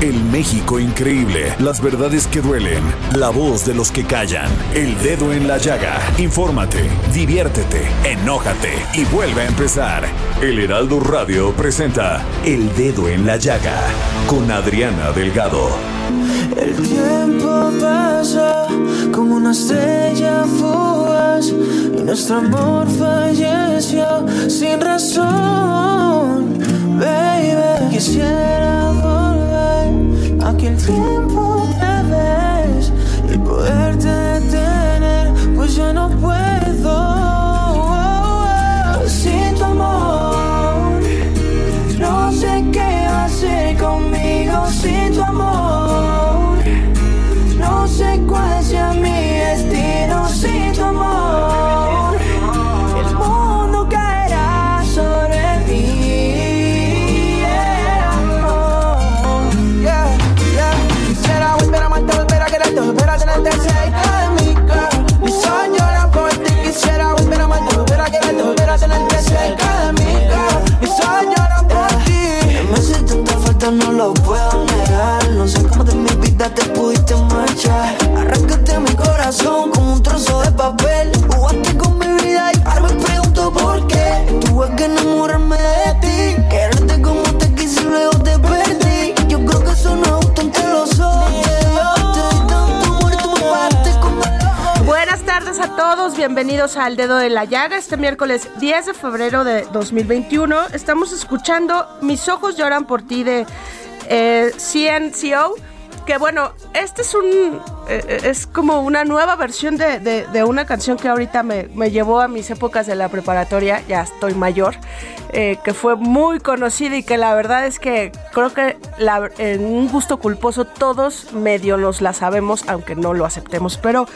El México increíble, las verdades que duelen, la voz de los que callan, el dedo en la llaga. Infórmate, diviértete, enójate y vuelve a empezar. El Heraldo Radio presenta El Dedo en la Llaga con Adriana Delgado. El tiempo pasa como una estrella fugaz y nuestro amor falleció sin razón. Baby, quisiera a aquel tiempo otra vez y poderte detener, pues ya no Buenas tardes a todos, bienvenidos al Dedo de la Llaga. Este miércoles 10 de febrero de 2021 estamos escuchando Mis ojos lloran por ti de eh. Que bueno, este es un eh, es como una nueva versión de, de- una canción que ahorita me, me llevó a mis épocas de la preparatoria, ya estoy mayor, eh, que fue muy conocida y que la verdad es que creo que en un gusto culposo todos medio nos la sabemos, aunque no lo aceptemos. Pero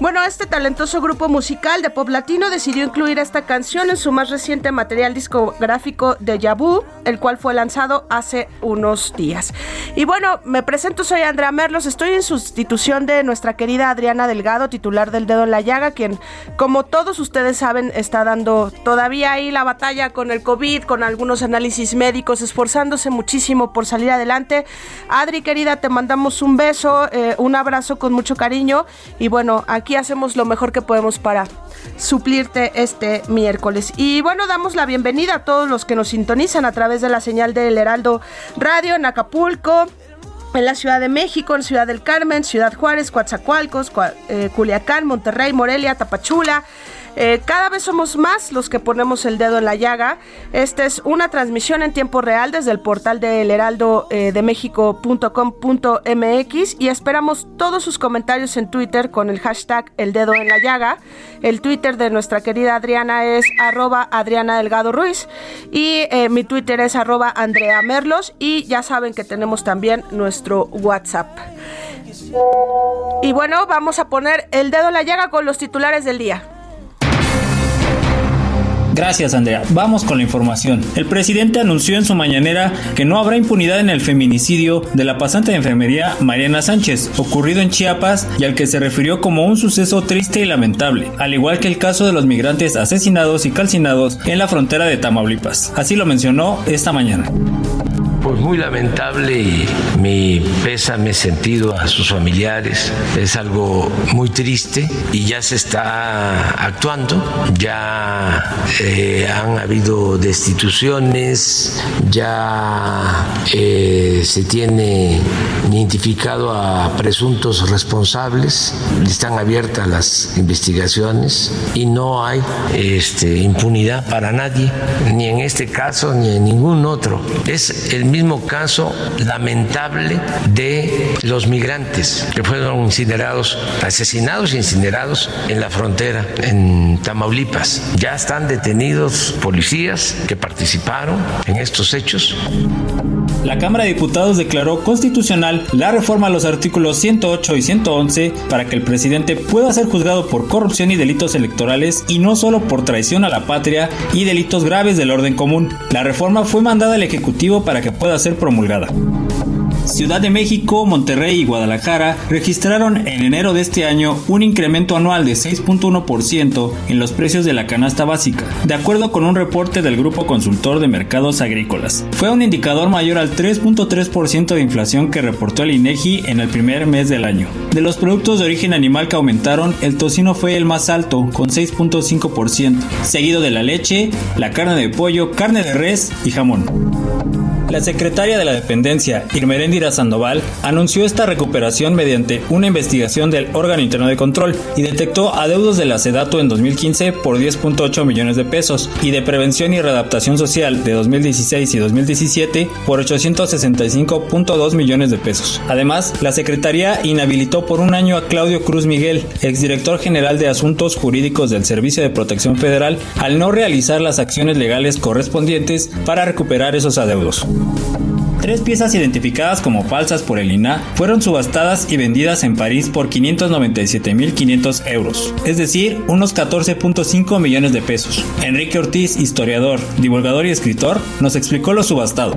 bueno, este talentoso grupo musical de pop latino decidió incluir esta canción en su más reciente material discográfico de Yabu, el cual fue lanzado hace unos días. Y bueno, me presento, soy Andrea Merlos, estoy en sustitución de nuestra querida Adriana Delgado, titular del Dedo en la Llaga, quien, como todos ustedes saben, está dando todavía ahí la batalla con el COVID, con algunos análisis médicos, esforzándose muchísimo por salir adelante. Adri, querida, te mandamos un beso, eh, un abrazo con mucho cariño y bueno, aquí hacemos lo mejor que podemos para suplirte este miércoles. Y bueno, damos la bienvenida a todos los que nos sintonizan a través de la señal del Heraldo Radio en Acapulco. En la Ciudad de México, en Ciudad del Carmen, Ciudad Juárez, Coatzacoalcos, eh, Culiacán, Monterrey, Morelia, Tapachula. Eh, cada vez somos más los que ponemos el dedo en la llaga. Esta es una transmisión en tiempo real desde el portal del heraldo eh, de México.com.mx y esperamos todos sus comentarios en Twitter con el hashtag el dedo en la llaga. El Twitter de nuestra querida Adriana es arroba Adriana Delgado Ruiz y eh, mi Twitter es arroba Andrea Merlos y ya saben que tenemos también nuestro WhatsApp. Y bueno, vamos a poner el dedo en la llaga con los titulares del día. Gracias, Andrea. Vamos con la información. El presidente anunció en su mañanera que no habrá impunidad en el feminicidio de la pasante de enfermería Mariana Sánchez, ocurrido en Chiapas y al que se refirió como un suceso triste y lamentable, al igual que el caso de los migrantes asesinados y calcinados en la frontera de Tamaulipas. Así lo mencionó esta mañana. Pues muy lamentable y mi pésame sentido a sus familiares. Es algo muy triste y ya se está actuando. Ya eh, han habido destituciones, ya eh, se tiene identificado a presuntos responsables, están abiertas las investigaciones y no hay este, impunidad para nadie, ni en este caso ni en ningún otro. Es el mismo caso lamentable de los migrantes que fueron incinerados, asesinados e incinerados en la frontera, en Tamaulipas. Ya están detenidos policías que participaron en estos hechos. La Cámara de Diputados declaró constitucional la reforma a los artículos 108 y 111 para que el presidente pueda ser juzgado por corrupción y delitos electorales y no solo por traición a la patria y delitos graves del orden común. La reforma fue mandada al Ejecutivo para que pueda ser promulgada. Ciudad de México, Monterrey y Guadalajara registraron en enero de este año un incremento anual de 6.1% en los precios de la canasta básica, de acuerdo con un reporte del Grupo Consultor de Mercados Agrícolas. Fue un indicador mayor al 3.3% de inflación que reportó el INEGI en el primer mes del año. De los productos de origen animal que aumentaron, el tocino fue el más alto, con 6.5%, seguido de la leche, la carne de pollo, carne de res y jamón. La secretaria de la dependencia, Irmeréndira Sandoval, anunció esta recuperación mediante una investigación del órgano interno de control y detectó adeudos de la SEDATO en 2015 por 10.8 millones de pesos y de prevención y readaptación social de 2016 y 2017 por 865.2 millones de pesos. Además, la Secretaría inhabilitó por un año a Claudio Cruz Miguel, exdirector general de Asuntos Jurídicos del Servicio de Protección Federal, al no realizar las acciones legales correspondientes para recuperar esos adeudos. Tres piezas identificadas como falsas por el INA fueron subastadas y vendidas en París por 597.500 euros, es decir, unos 14.5 millones de pesos. Enrique Ortiz, historiador, divulgador y escritor, nos explicó lo subastado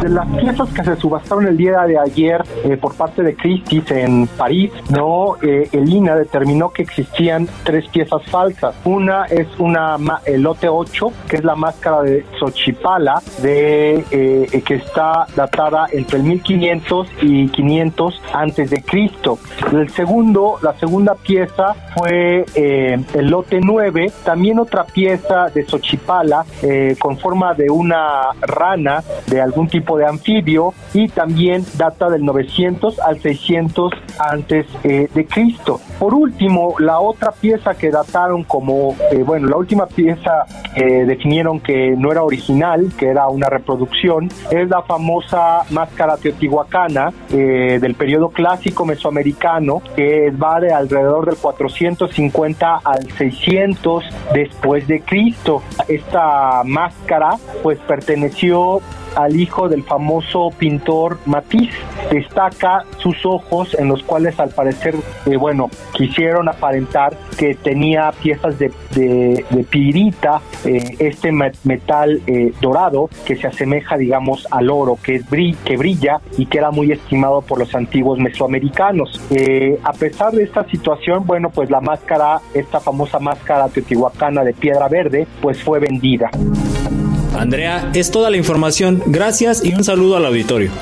de las piezas que se subastaron el día de ayer eh, por parte de Christie's en París, no, eh, el INA determinó que existían tres piezas falsas. Una es una el lote 8, que es la máscara de Xochipala, eh, que está datada entre el 1500 y 500 antes de Cristo. El segundo, la segunda pieza fue el lote 9, también otra pieza de Xochipala con forma de una rana de algún tipo de anfibio y también data del 900 al 600 antes eh, de Cristo. Por último, la otra pieza que dataron como, eh, bueno, la última pieza que definieron que no era original, que era una reproducción, es la famosa máscara teotihuacana eh, del periodo clásico mesoamericano, que va de alrededor del 450 al 600 después de Cristo. Esta máscara pues perteneció al hijo del famoso pintor Matisse. Destaca sus ojos en los cuales al parecer, eh, bueno, quisieron aparentar que tenía piezas de, pirita, eh, este metal eh, dorado que se asemeja, digamos, al oro, que, es que brilla y que era muy estimado por los antiguos mesoamericanos. a pesar de esta situación, bueno, pues la máscara, esta famosa máscara teotihuacana de piedra verde, pues fue vendida. Andrea, es toda la información. Gracias y un saludo al auditorio.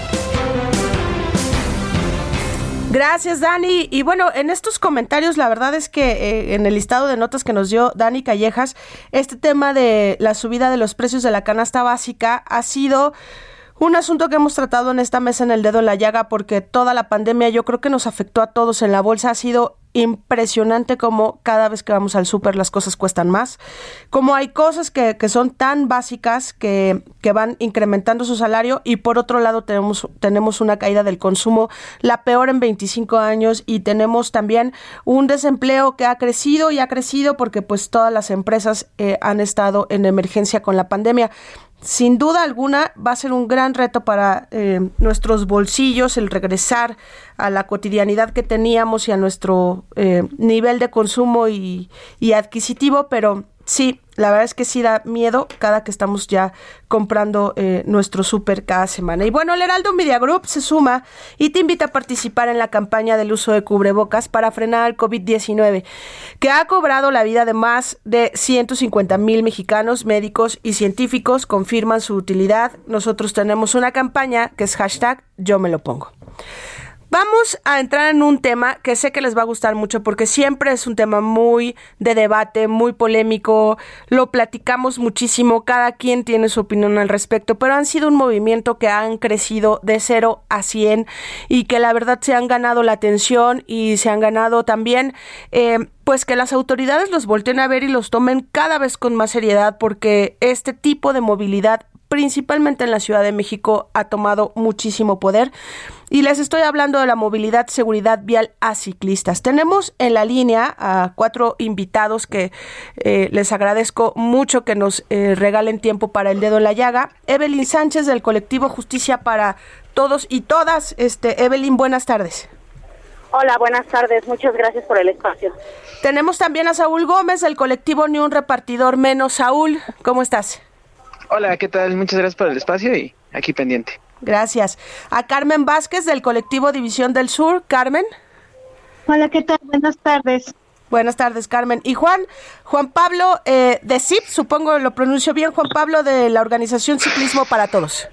Gracias, Dani. Y bueno, en estos comentarios, la verdad es que eh, en el listado de notas que nos dio Dani Callejas, este tema de la subida de los precios de la canasta básica ha sido un asunto que hemos tratado en esta mesa en el dedo en la llaga porque toda la pandemia yo creo que nos afectó a todos en la bolsa. Ha sido impresionante como cada vez que vamos al súper las cosas cuestan más, como hay cosas que, que son tan básicas que, que, van incrementando su salario y por otro lado tenemos, tenemos una caída del consumo, la peor en 25 años y tenemos también un desempleo que ha crecido y ha crecido porque pues todas las empresas eh, han estado en emergencia con la pandemia. Sin duda alguna va a ser un gran reto para eh, nuestros bolsillos el regresar a la cotidianidad que teníamos y a nuestro eh, nivel de consumo y, adquisitivo, pero Sí, la verdad es que sí da miedo cada que estamos ya comprando eh, nuestro súper cada semana. Y bueno, el Heraldo Media Group se suma y te invita a participar en la campaña del uso de cubrebocas para frenar el COVID-19, que ha cobrado la vida de más de 150 mil mexicanos, médicos y científicos confirman su utilidad. Nosotros tenemos una campaña que es hashtag yo me lo pongo. Vamos a entrar en un tema que sé que les va a gustar mucho porque siempre es un tema muy de debate, muy polémico, lo platicamos muchísimo, cada quien tiene su opinión al respecto, pero han sido un movimiento que han crecido de 0 a 100 y que la verdad se han ganado la atención y se han ganado también eh, pues que las autoridades los volteen a ver y los tomen cada vez con más seriedad porque este tipo de movilidad principalmente en la Ciudad de México, ha tomado muchísimo poder. Y les estoy hablando de la movilidad, seguridad vial a ciclistas. Tenemos en la línea a cuatro invitados que eh, les agradezco mucho que nos eh, regalen tiempo para el dedo en la llaga. Evelyn Sánchez del colectivo Justicia para Todos y Todas. Este, Evelyn, buenas tardes. Hola, buenas tardes. Muchas gracias por el espacio. Tenemos también a Saúl Gómez del colectivo Ni un repartidor menos. Saúl, ¿cómo estás? Hola, ¿qué tal? Muchas gracias por el espacio y aquí pendiente. Gracias. A Carmen Vázquez del colectivo División del Sur. Carmen. Hola, ¿qué tal? Buenas tardes. Buenas tardes, Carmen. Y Juan, Juan Pablo eh, de CIP, supongo lo pronuncio bien, Juan Pablo de la organización Ciclismo para Todos.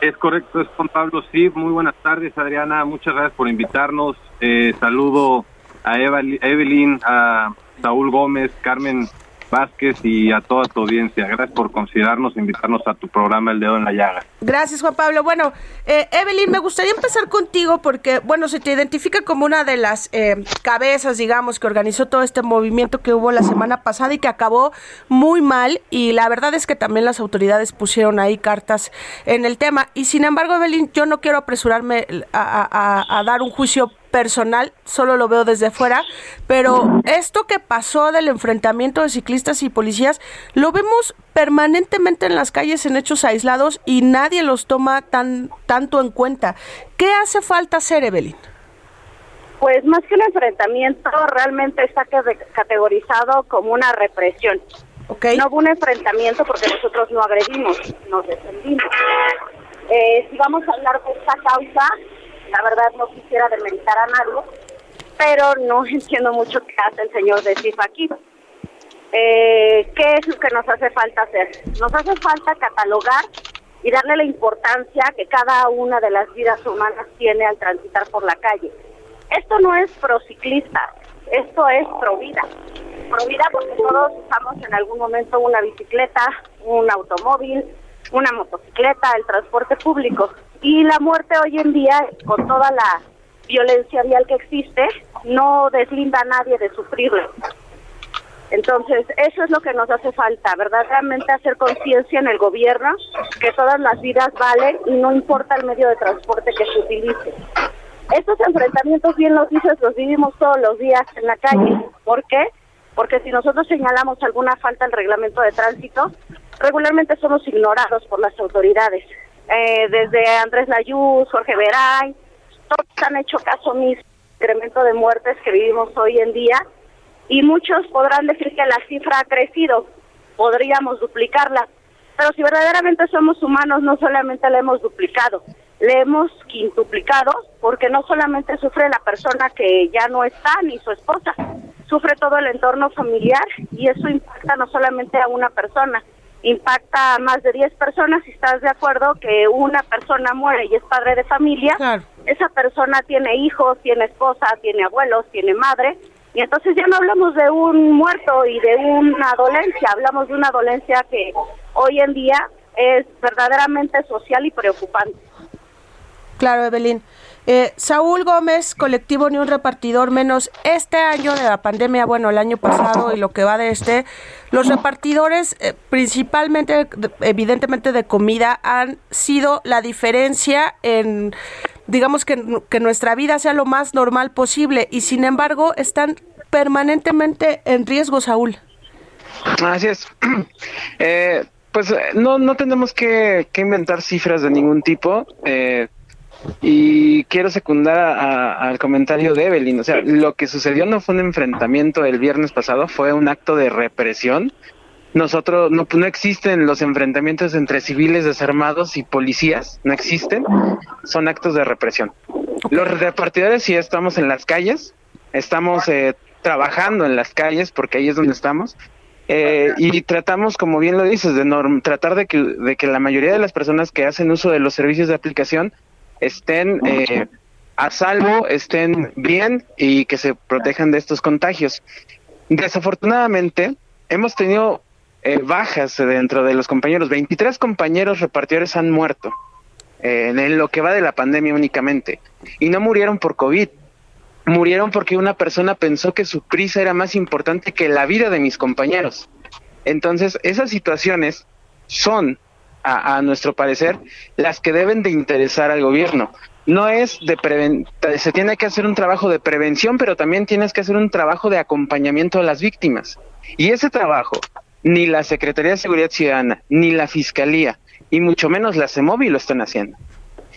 Es correcto, es Juan Pablo CIP. Muy buenas tardes, Adriana. Muchas gracias por invitarnos. Eh, saludo a Evelyn, a Saúl Gómez, Carmen Vázquez y a toda tu audiencia. Gracias por considerarnos, invitarnos a tu programa El Dedo en la Llaga. Gracias, Juan Pablo. Bueno, eh, Evelyn, me gustaría empezar contigo porque, bueno, se te identifica como una de las eh, cabezas, digamos, que organizó todo este movimiento que hubo la semana pasada y que acabó muy mal. Y la verdad es que también las autoridades pusieron ahí cartas en el tema. Y sin embargo, Evelyn, yo no quiero apresurarme a dar un juicio personal, solo lo veo desde fuera, pero esto que pasó del enfrentamiento de ciclistas y policías, lo vemos permanentemente en las calles en hechos aislados y nadie los toma tan tanto en cuenta. ¿Qué hace falta hacer, Evelyn? Pues más que un enfrentamiento, realmente está categorizado como una represión. No hubo un enfrentamiento porque nosotros no agredimos, nos defendimos. Eh, si vamos a hablar de esta causa, la verdad no quisiera demeritar a nadie, pero no entiendo mucho qué hace el señor de CIF aquí. Eh, ¿Qué es lo que nos hace falta hacer? Nos hace falta catalogar y darle la importancia que cada una de las vidas humanas tiene al transitar por la calle. Esto no es pro ciclista, esto es pro vida. Pro vida porque todos usamos en algún momento una bicicleta, un automóvil, una motocicleta, el transporte público. Y la muerte hoy en día, con toda la violencia vial que existe, no deslinda a nadie de sufrirlo. Entonces, eso es lo que nos hace falta, verdaderamente hacer conciencia en el gobierno que todas las vidas valen y no importa el medio de transporte que se utilice. Estos enfrentamientos, bien los dices, los vivimos todos los días en la calle. ¿Por qué? Porque si nosotros señalamos alguna falta al reglamento de tránsito, regularmente somos ignorados por las autoridades. Eh, desde Andrés Layuz, Jorge Veray, todos han hecho caso mismo incremento de muertes que vivimos hoy en día y muchos podrán decir que la cifra ha crecido, podríamos duplicarla, pero si verdaderamente somos humanos no solamente la hemos duplicado, le hemos quintuplicado porque no solamente sufre la persona que ya no está ni su esposa, sufre todo el entorno familiar y eso impacta no solamente a una persona, impacta a más de 10 personas, si estás de acuerdo que una persona muere y es padre de familia, esa persona tiene hijos, tiene esposa, tiene abuelos, tiene madre, y entonces ya no hablamos de un muerto y de una dolencia, hablamos de una dolencia que hoy en día es verdaderamente social y preocupante. Claro, Evelyn. Eh, Saúl Gómez, colectivo Ni un repartidor menos. Este año de la pandemia, bueno, el año pasado y lo que va de este, los repartidores, eh, principalmente, evidentemente de comida, han sido la diferencia en, digamos, que, que nuestra vida sea lo más normal posible y sin embargo están permanentemente en riesgo, Saúl. Así es. Eh, pues no, no tenemos que, que, inventar cifras de ningún tipo. Eh, Y quiero secundar al comentario de Evelyn. O sea, lo que sucedió no fue un enfrentamiento el viernes pasado, fue un acto de represión. Nosotros no, no existen los enfrentamientos entre civiles desarmados y policías, no existen, son actos de represión. Los repartidores sí estamos en las calles, estamos eh, trabajando en las calles porque ahí es donde estamos, eh, y tratamos, como bien lo dices, de tratar de que, de que la mayoría de las personas que hacen uso de los servicios de aplicación estén eh, a salvo, estén bien y que se protejan de estos contagios. Desafortunadamente, hemos tenido eh, bajas dentro de los compañeros. 23 compañeros repartidores han muerto en lo que va de la pandemia únicamente. Y no murieron por COVID, murieron porque una persona pensó que su prisa era más importante que la vida de mis compañeros. Entonces, esas situaciones son, a, nuestro parecer, las que deben de interesar al gobierno. No es de preven se tiene que hacer un trabajo de prevención, pero también tienes que hacer un trabajo de acompañamiento a las víctimas. Y ese trabajo, ni la Secretaría de Seguridad Ciudadana, ni la Fiscalía, y mucho menos la CEMOVI lo están haciendo.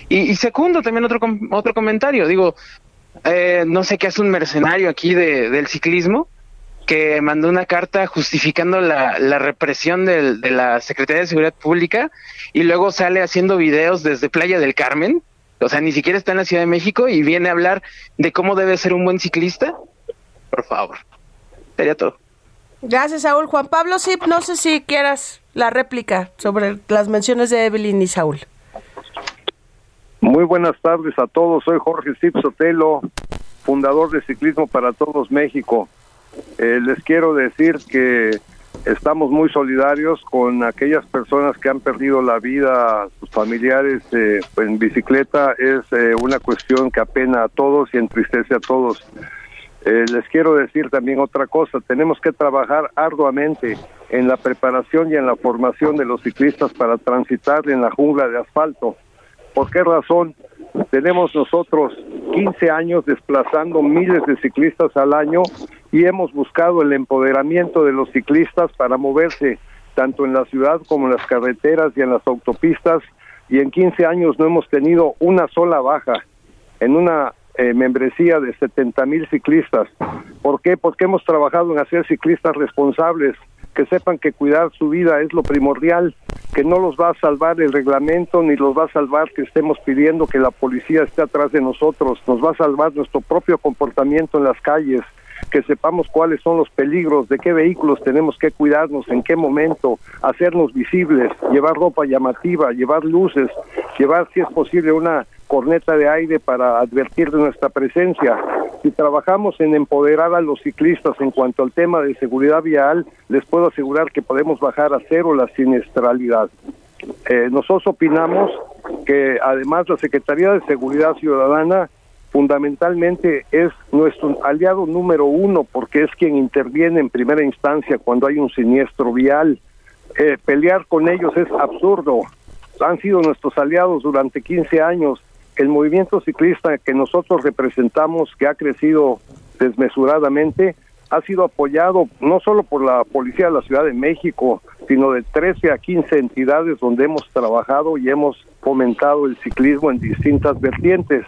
Y, y, segundo, también otro, otro comentario, digo, eh, no sé qué hace un mercenario aquí de, del ciclismo que mandó una carta justificando la, la represión del, de la Secretaría de Seguridad Pública y luego sale haciendo videos desde Playa del Carmen, o sea, ni siquiera está en la Ciudad de México y viene a hablar de cómo debe ser un buen ciclista. Por favor, sería todo. Gracias, Saúl. Juan Pablo, sí, no sé si quieras la réplica sobre las menciones de Evelyn y Saúl. Muy buenas tardes a todos. Soy Jorge Steve Sotelo, fundador de Ciclismo para Todos México. Eh, les quiero decir que estamos muy solidarios con aquellas personas que han perdido la vida, sus familiares eh, en bicicleta. Es eh, una cuestión que apena a todos y entristece a todos. les quiero decir también otra cosa. Tenemos que trabajar arduamente en la preparación y en la formación de los ciclistas para transitar en la jungla de asfalto ¿Por qué razón? Tenemos nosotros 15 años desplazando miles de ciclistas al año y hemos buscado el empoderamiento de los ciclistas para moverse tanto en la ciudad como en las carreteras y en las autopistas y en 15 años no hemos tenido una sola baja en una eh, membresía de 70 mil ciclistas. ¿Por qué? Porque hemos trabajado en hacer ciclistas responsables, que sepan que cuidar su vida es lo primordial, que no los va a salvar el reglamento ni los va a salvar que estemos pidiendo que la policía esté atrás de nosotros, nos va a salvar nuestro propio comportamiento en las calles, que sepamos cuáles son los peligros, de qué vehículos tenemos que cuidarnos, en qué momento, hacernos visibles, llevar ropa llamativa, llevar luces, llevar si es posible una corneta de aire para advertir de nuestra presencia. Si trabajamos en empoderar a los ciclistas en cuanto al tema de seguridad vial, les puedo asegurar que podemos bajar a cero la siniestralidad. Eh, nosotros opinamos que además la Secretaría de Seguridad Ciudadana fundamentalmente es nuestro aliado número uno porque es quien interviene en primera instancia cuando hay un siniestro vial. Eh, pelear con ellos es absurdo. Han sido nuestros aliados durante 15 años el movimiento ciclista que nosotros representamos, que ha crecido desmesuradamente, ha sido apoyado no solo por la Policía de la Ciudad de México, sino de 13 a 15 entidades donde hemos trabajado y hemos fomentado el ciclismo en distintas vertientes.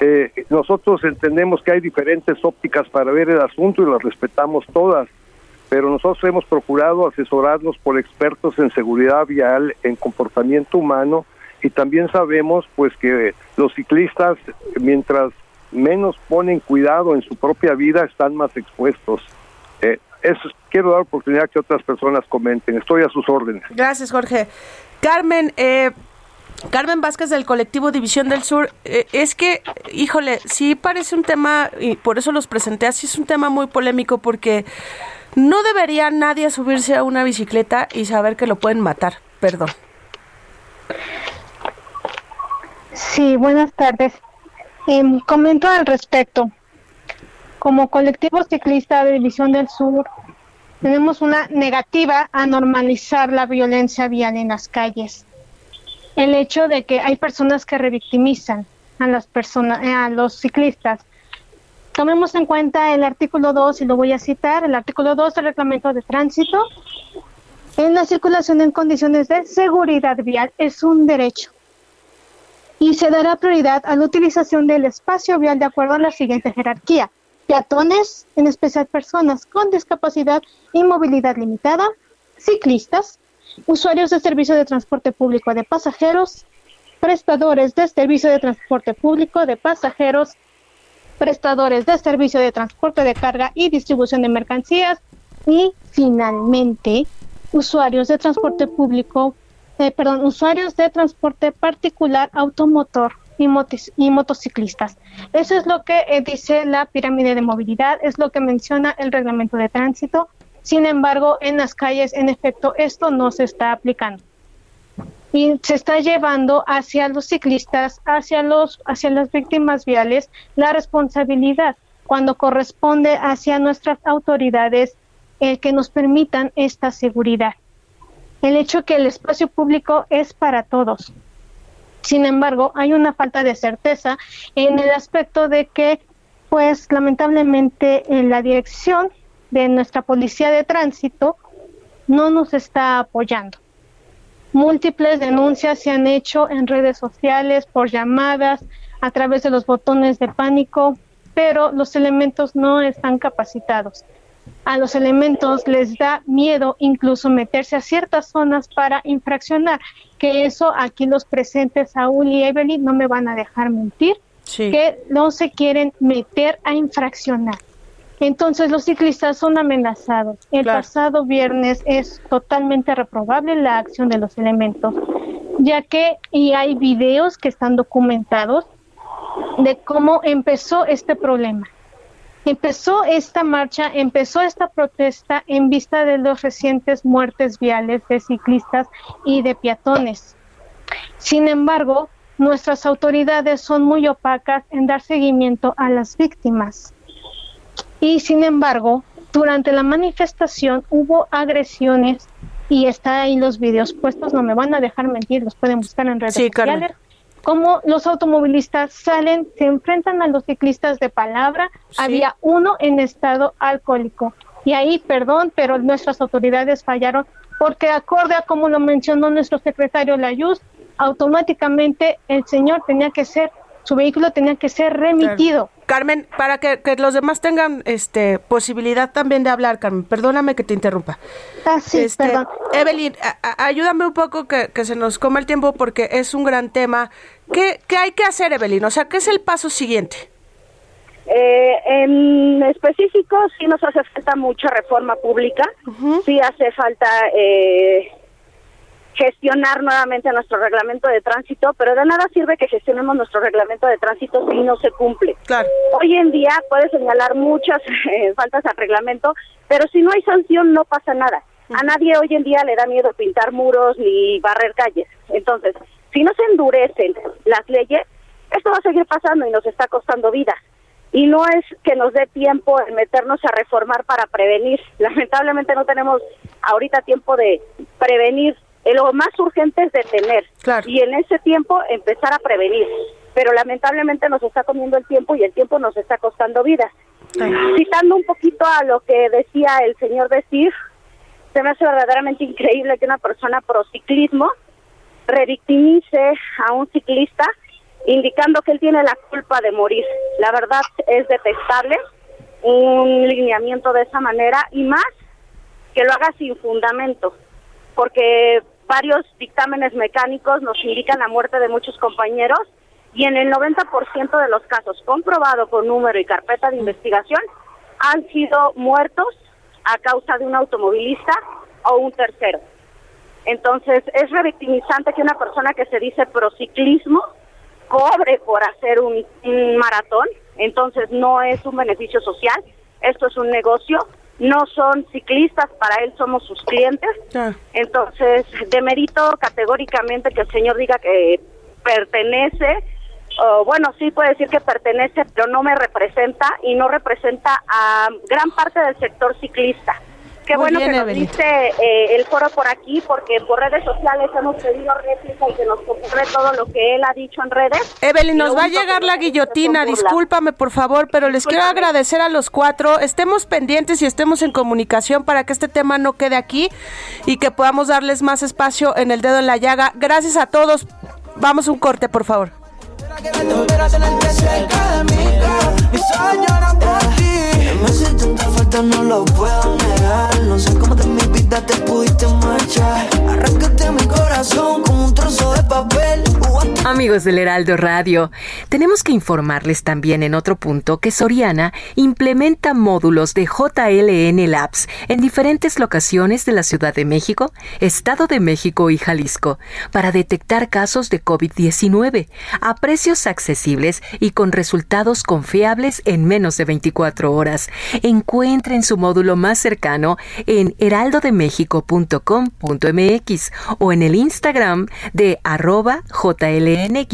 Eh, nosotros entendemos que hay diferentes ópticas para ver el asunto y las respetamos todas, pero nosotros hemos procurado asesorarnos por expertos en seguridad vial, en comportamiento humano, y también sabemos pues que los ciclistas mientras menos ponen cuidado en su propia vida están más expuestos. Eh, eso quiero dar oportunidad que otras personas comenten. Estoy a sus órdenes. Gracias, Jorge. Carmen, eh, Carmen Vázquez del colectivo División del Sur, eh, es que, híjole, sí parece un tema, y por eso los presenté así, es un tema muy polémico porque no debería nadie subirse a una bicicleta y saber que lo pueden matar. Perdón. Sí, buenas tardes. Eh, comento al respecto. Como colectivo ciclista de División del Sur, tenemos una negativa a normalizar la violencia vial en las calles. El hecho de que hay personas que revictimizan a las personas, eh, a los ciclistas. Tomemos en cuenta el artículo 2 y lo voy a citar, el artículo 2 del reglamento de tránsito. En la circulación en condiciones de seguridad vial es un derecho y se dará prioridad a la utilización del espacio vial de acuerdo a la siguiente jerarquía. Peatones, en especial personas con discapacidad y movilidad limitada, ciclistas, usuarios de servicio de transporte público de pasajeros, prestadores de servicio de transporte público de pasajeros, prestadores de servicio de transporte de carga y distribución de mercancías y finalmente usuarios de transporte público, eh, perdón, usuarios de transporte particular automotor y, y motociclistas. Eso es lo que eh, dice la pirámide de movilidad, es lo que menciona el reglamento de tránsito. Sin embargo, en las calles, en efecto, esto no se está aplicando y se está llevando hacia los ciclistas, hacia los hacia las víctimas viales la responsabilidad cuando corresponde hacia nuestras autoridades el que nos permitan esta seguridad. El hecho que el espacio público es para todos. Sin embargo, hay una falta de certeza en el aspecto de que, pues lamentablemente, en la dirección de nuestra policía de tránsito no nos está apoyando. Múltiples denuncias se han hecho en redes sociales, por llamadas, a través de los botones de pánico, pero los elementos no están capacitados. A los elementos les da miedo incluso meterse a ciertas zonas para infraccionar, que eso aquí los presentes Saúl y Evelyn no me van a dejar mentir, que no se quieren meter a infraccionar. Entonces los ciclistas son amenazados. El pasado viernes es totalmente reprobable la acción de los elementos, ya que y hay videos que están documentados de cómo empezó este problema. Empezó esta marcha, empezó esta protesta en vista de los recientes muertes viales de ciclistas y de peatones. Sin embargo, nuestras autoridades son muy opacas en dar seguimiento a las víctimas. Y sin embargo, durante la manifestación hubo agresiones y está ahí los videos puestos, no me van a dejar mentir, los pueden buscar en redes sociales. Como los automovilistas salen, se enfrentan a los ciclistas de palabra, había uno en estado alcohólico. Y ahí, perdón, pero nuestras autoridades fallaron porque acorde a como lo mencionó nuestro secretario Layuz, automáticamente el señor tenía que ser, su vehículo tenía que ser remitido. Carmen, para que, los demás tengan este posibilidad también de hablar, Carmen, perdóname que te interrumpa. Ah, sí, este, perdón. Evelyn, ayúdame un poco que, se nos coma el tiempo porque es un gran tema. ¿Qué, ¿Qué hay que hacer, Evelyn? O sea, ¿qué es el paso siguiente? Eh, en específico, sí nos hace falta mucha reforma pública, sí hace falta eh, gestionar nuevamente nuestro reglamento de tránsito, pero de nada sirve que gestionemos nuestro reglamento de tránsito si no se cumple. Hoy en día puede señalar muchas eh, faltas al reglamento, pero si no hay sanción no pasa nada. A nadie hoy en día le da miedo pintar muros ni barrer calles. Entonces, si no se endurecen las leyes, esto va a seguir pasando y nos está costando vidas. Y no es que nos dé tiempo en meternos a reformar para prevenir. Lamentablemente no tenemos ahorita tiempo de prevenir lo más urgente es detener y en ese tiempo empezar a prevenir. Pero lamentablemente nos está comiendo el tiempo y el tiempo nos está costando vidas. Citando un poquito a lo que decía el señor decir, se me hace verdaderamente increíble que una persona pro ciclismo revictimice a un ciclista indicando que él tiene la culpa de morir. La verdad es detestable un lineamiento de esa manera y más que lo haga sin fundamento porque varios dictámenes mecánicos nos indican la muerte de muchos compañeros y en el 90% de los casos comprobado con número y carpeta de investigación han sido muertos a causa de un automovilista o un tercero. Entonces es revictimizante que una persona que se dice prociclismo cobre por hacer un, un maratón, entonces no es un beneficio social, esto es un negocio no son ciclistas, para él somos sus clientes. Entonces, demerito categóricamente que el señor diga que pertenece, o bueno, sí puede decir que pertenece, pero no me representa y no representa a gran parte del sector ciclista. Qué bueno que nos dice eh, el foro por aquí, porque por redes sociales hemos pedido réplica y que nos compruebe todo lo que él ha dicho en redes. Evelyn, nos va a llegar la guillotina, discúlpame por favor, pero les quiero agradecer a los cuatro. Estemos pendientes y estemos en comunicación para que este tema no quede aquí y que podamos darles más espacio en el dedo en la llaga. Gracias a todos. Vamos un corte, por favor. No lo puedo negar. No sé cómo de te pudiste marchar. Mi corazón como un trozo de papel. Amigos del Heraldo Radio, tenemos que informarles también en otro punto que Soriana implementa módulos de JLN Labs en diferentes locaciones de la Ciudad de México, Estado de México y Jalisco para detectar casos de COVID-19 a precios accesibles y con resultados confiables en menos de 24 horas. Encuentren su módulo más cercano en heraldodemexico.com.mx o en el Instagram de arroba JLN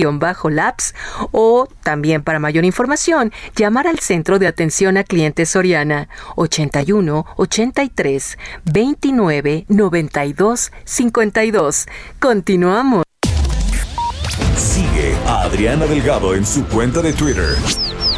labs o también para mayor información llamar al Centro de Atención a Clientes Soriana 81 83 29 92 52. Continuamos. Sigue a Adriana Delgado en su cuenta de Twitter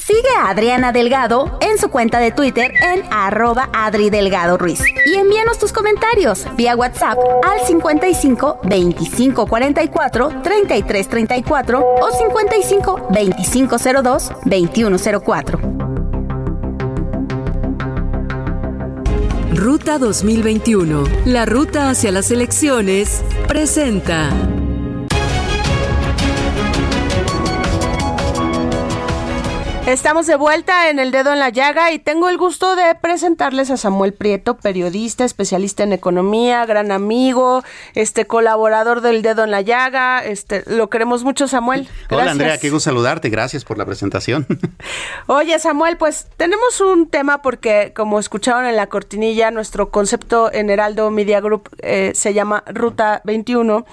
Sigue a Adriana Delgado en su cuenta de Twitter en arroba Adri Delgado Ruiz. Y envíanos tus comentarios vía WhatsApp al 55 25 44 33 34 o 55 25 02 21 04. Ruta 2021, la ruta hacia las elecciones, presenta. Estamos de vuelta en El Dedo en la Llaga y tengo el gusto de presentarles a Samuel Prieto, periodista, especialista en economía, gran amigo, este colaborador del Dedo en la Llaga. Este, lo queremos mucho, Samuel. Hola, Andrea, qué gusto saludarte. Gracias por la presentación. Oye, Samuel, pues tenemos un tema porque, como escucharon en la cortinilla, nuestro concepto en Heraldo Media Group eh, se llama Ruta 21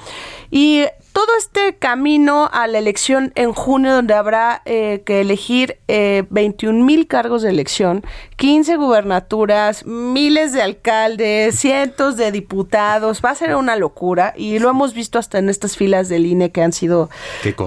y todo este camino a la elección en junio, donde habrá eh, que elegir eh, 21 mil cargos de elección, 15 gubernaturas, miles de alcaldes, cientos de diputados, va a ser una locura. Y lo hemos visto hasta en estas filas del INE que han sido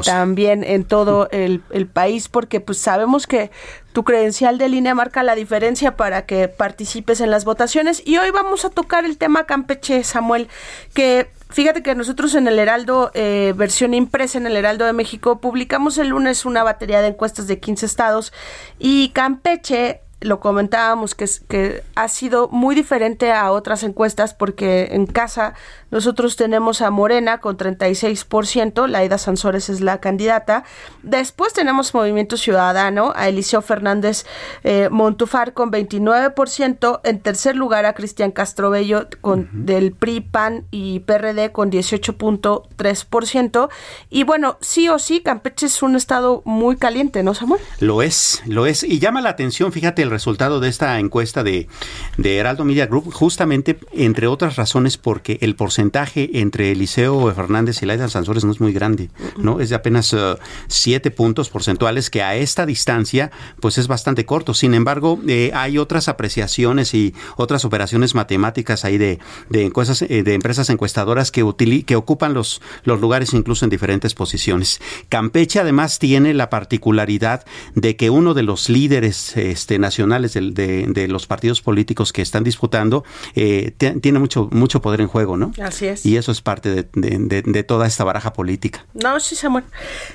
también en todo el, el país, porque pues sabemos que tu credencial de línea marca la diferencia para que participes en las votaciones. Y hoy vamos a tocar el tema Campeche, Samuel, que Fíjate que nosotros en el Heraldo, eh, versión impresa en el Heraldo de México, publicamos el lunes una batería de encuestas de 15 estados y Campeche lo comentábamos que, que ha sido muy diferente a otras encuestas porque en casa nosotros tenemos a Morena con 36%, Laida Sansores es la candidata. Después tenemos Movimiento Ciudadano, a Eliseo Fernández eh, Montufar con 29%. En tercer lugar a Cristian Castrobello con, del PRI, PAN y PRD con 18.3%. Y bueno, sí o sí, Campeche es un estado muy caliente, ¿no, Samuel? Lo es, lo es. Y llama la atención, fíjate, el resultado de esta encuesta de, de Heraldo Media Group, justamente, entre otras razones, porque el porcentaje entre Eliseo Fernández y Laida Sansores no es muy grande, ¿no? Es de apenas uh, siete puntos porcentuales que a esta distancia pues es bastante corto. Sin embargo, eh, hay otras apreciaciones y otras operaciones matemáticas ahí de, de, encuestas, eh, de empresas encuestadoras que, que ocupan los, los lugares incluso en diferentes posiciones. Campeche además tiene la particularidad de que uno de los líderes este, nacionales de, de, los partidos políticos que están disputando eh, tiene mucho, mucho poder en juego, ¿no? Así es. Y eso es parte de, toda esta baraja política. No, sí, Samuel.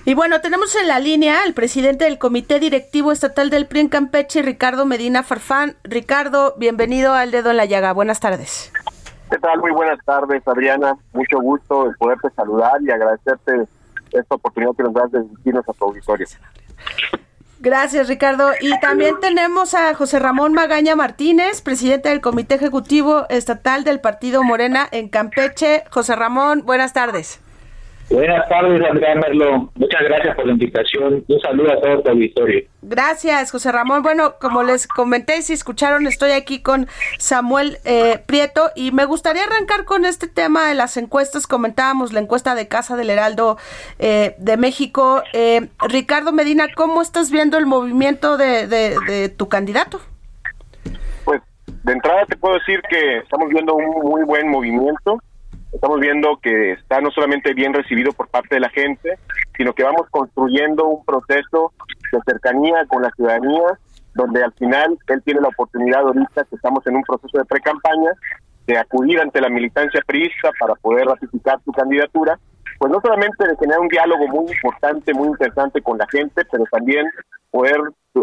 Y bueno, tenemos en la línea al presidente del Comité Directivo Estatal del PRI en Campeche, Ricardo Medina Farfán. Ricardo, bienvenido al Dedo en la Llaga. Buenas tardes. ¿Qué tal? Muy buenas tardes, Adriana. Mucho gusto en poderte saludar y agradecerte esta oportunidad que nos das de dirigirnos a tu auditorio. Gracias, Ricardo. Y también tenemos a José Ramón Magaña Martínez, presidente del Comité Ejecutivo Estatal del Partido Morena en Campeche. José Ramón, buenas tardes. Buenas tardes, Andrea Merlo. Muchas gracias por la invitación. Un saludo a todo tu auditorio. Gracias, José Ramón. Bueno, como les comenté, si escucharon, estoy aquí con Samuel eh, Prieto y me gustaría arrancar con este tema de las encuestas. Comentábamos la encuesta de Casa del Heraldo eh, de México. Eh, Ricardo Medina, ¿cómo estás viendo el movimiento de, de tu candidato? Pues de entrada te puedo decir que estamos viendo un muy buen movimiento estamos viendo que está no solamente bien recibido por parte de la gente, sino que vamos construyendo un proceso de cercanía con la ciudadanía, donde al final él tiene la oportunidad ahorita que estamos en un proceso de pre-campaña, de acudir ante la militancia priista para poder ratificar su candidatura, pues no solamente de tener un diálogo muy importante, muy interesante con la gente, pero también poder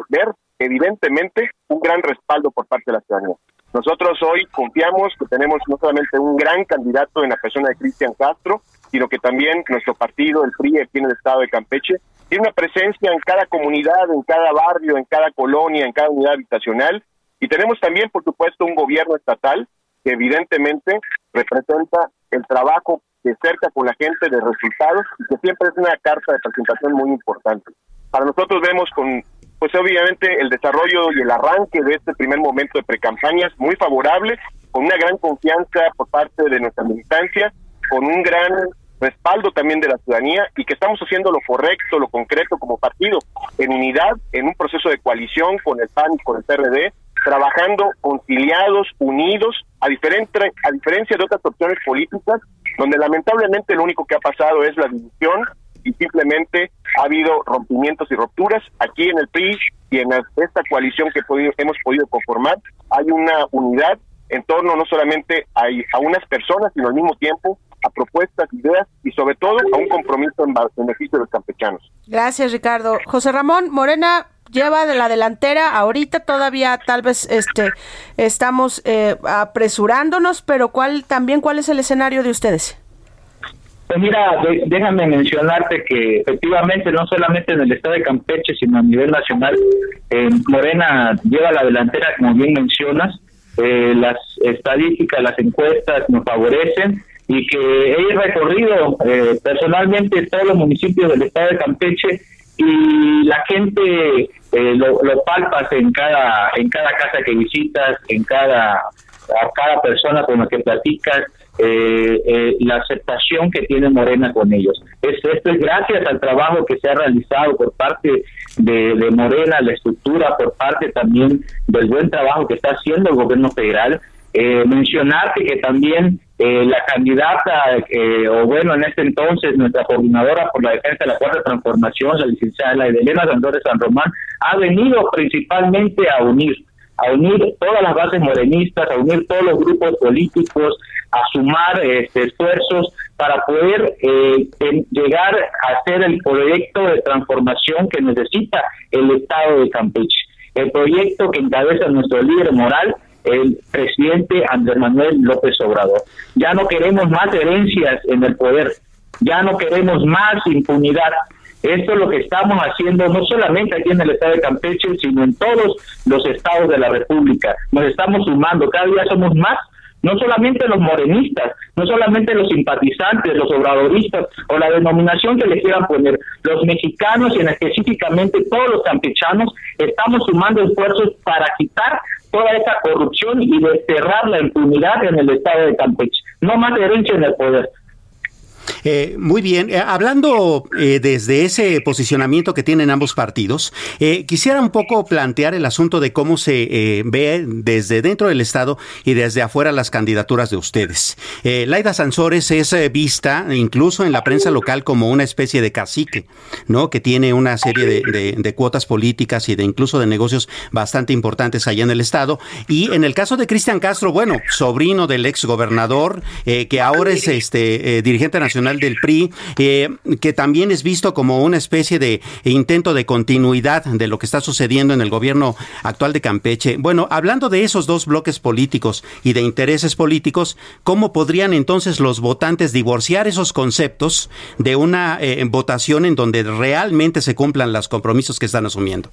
ver evidentemente un gran respaldo por parte de la ciudadanía. Nosotros hoy confiamos que tenemos no solamente un gran candidato en la persona de Cristian Castro, sino que también nuestro partido, el PRI, aquí en el estado de Campeche, tiene una presencia en cada comunidad, en cada barrio, en cada colonia, en cada unidad habitacional. Y tenemos también, por supuesto, un gobierno estatal que evidentemente representa el trabajo de cerca con la gente de resultados y que siempre es una carta de presentación muy importante. Para nosotros vemos con pues obviamente el desarrollo y el arranque de este primer momento de precampañas muy favorable, con una gran confianza por parte de nuestra militancia, con un gran respaldo también de la ciudadanía y que estamos haciendo lo correcto, lo concreto como partido, en unidad, en un proceso de coalición con el PAN y con el PRD, trabajando conciliados, unidos, a, diferente, a diferencia de otras opciones políticas, donde lamentablemente lo único que ha pasado es la división y simplemente ha habido rompimientos y rupturas. Aquí en el PRI y en esta coalición que hemos podido conformar hay una unidad en torno no solamente a, a unas personas, sino al mismo tiempo a propuestas, ideas y sobre todo a un compromiso en beneficio de los campechanos. Gracias, Ricardo. José Ramón Morena lleva de la delantera ahorita todavía tal vez este estamos eh, apresurándonos pero cuál también cuál es el escenario de ustedes pues mira, déjame mencionarte que efectivamente no solamente en el estado de Campeche, sino a nivel nacional, eh, Morena lleva la delantera, como bien mencionas, eh, las estadísticas, las encuestas nos favorecen y que he recorrido eh, personalmente todos los municipios del estado de Campeche y la gente lo, lo palpas en cada en cada casa que visitas, en cada a cada persona con la que platicas, eh, eh, la aceptación que tiene Morena con ellos. esto es gracias al trabajo que se ha realizado por parte de, Morena, la estructura, por parte también del buen trabajo que está haciendo el gobierno federal. Eh, mencionarte que también eh, la candidata, o bueno, en este entonces, nuestra coordinadora por la defensa de la cuarta transformación, la licenciada Elena Sandores San Román, ha venido principalmente a unir a unir todas las bases morenistas, a unir todos los grupos políticos, a sumar este, esfuerzos para poder eh, llegar a hacer el proyecto de transformación que necesita el Estado de Campeche. El proyecto que encabeza nuestro líder moral, el presidente Andrés Manuel López Obrador. Ya no queremos más herencias en el poder, ya no queremos más impunidad, esto es lo que estamos haciendo no solamente aquí en el estado de Campeche, sino en todos los estados de la República. Nos estamos sumando, cada día somos más no solamente los morenistas, no solamente los simpatizantes, los obradoristas o la denominación que le quieran poner, los mexicanos y en específicamente todos los campechanos estamos sumando esfuerzos para quitar toda esa corrupción y desterrar la impunidad en el estado de Campeche. No más herencia en el poder, eh, muy bien, eh, hablando eh, desde ese posicionamiento que tienen ambos partidos, quisiera un poco plantear el asunto de cómo se ve desde dentro del Estado y desde afuera las candidaturas de ustedes. Laida Sansores es vista incluso en la prensa local como una especie de cacique, ¿no? Que tiene una serie de, de cuotas políticas y de incluso de negocios bastante importantes allá en el Estado. Y en el caso de Cristian Castro, bueno, sobrino del ex gobernador, que ahora es este dirigente nacional Nacional del PRI, eh, que también es visto como una especie de intento de continuidad de lo que está sucediendo en el gobierno actual de Campeche. Bueno, hablando de esos dos bloques políticos y de intereses políticos, ¿cómo podrían entonces los votantes divorciar esos conceptos de una eh, votación en donde realmente se cumplan los compromisos que están asumiendo?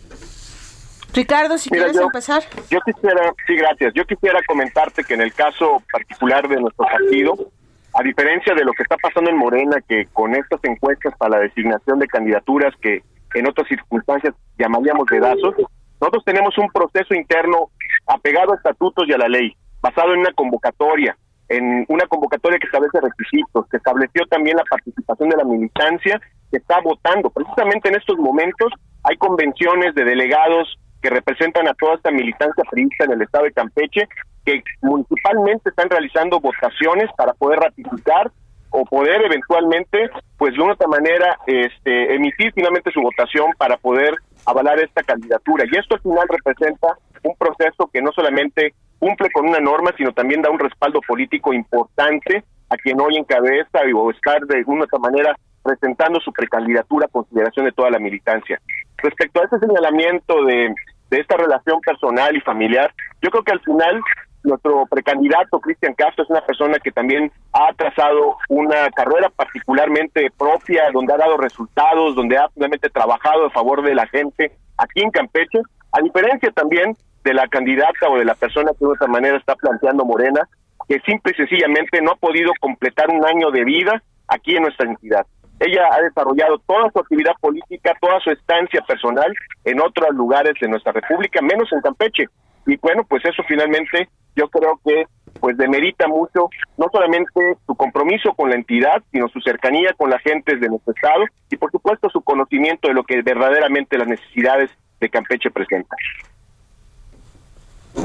Ricardo, si quieres empezar. Yo quisiera, sí, gracias. Yo quisiera comentarte que en el caso particular de nuestro partido, a diferencia de lo que está pasando en Morena, que con estas encuestas para la designación de candidaturas que en otras circunstancias llamaríamos dedazos, nosotros tenemos un proceso interno apegado a estatutos y a la ley, basado en una convocatoria, en una convocatoria que establece requisitos, que estableció también la participación de la militancia que está votando. Precisamente en estos momentos hay convenciones de delegados que representan a toda esta militancia priista en el estado de Campeche, que municipalmente están realizando votaciones para poder ratificar o poder eventualmente, pues de una otra manera, este, emitir finalmente su votación para poder avalar esta candidatura. Y esto al final representa un proceso que no solamente cumple con una norma, sino también da un respaldo político importante a quien hoy encabeza o estar de una otra manera presentando su precandidatura a consideración de toda la militancia. Respecto a ese señalamiento de de esta relación personal y familiar. Yo creo que al final nuestro precandidato Cristian Castro es una persona que también ha trazado una carrera particularmente propia, donde ha dado resultados, donde ha finalmente trabajado a favor de la gente aquí en Campeche, a diferencia también de la candidata o de la persona que de otra manera está planteando Morena, que simple y sencillamente no ha podido completar un año de vida aquí en nuestra entidad. Ella ha desarrollado toda su actividad política, toda su estancia personal en otros lugares de nuestra república, menos en Campeche. Y bueno, pues eso finalmente yo creo que pues demerita mucho no solamente su compromiso con la entidad, sino su cercanía con la gente de nuestro estado y por supuesto su conocimiento de lo que verdaderamente las necesidades de Campeche presentan.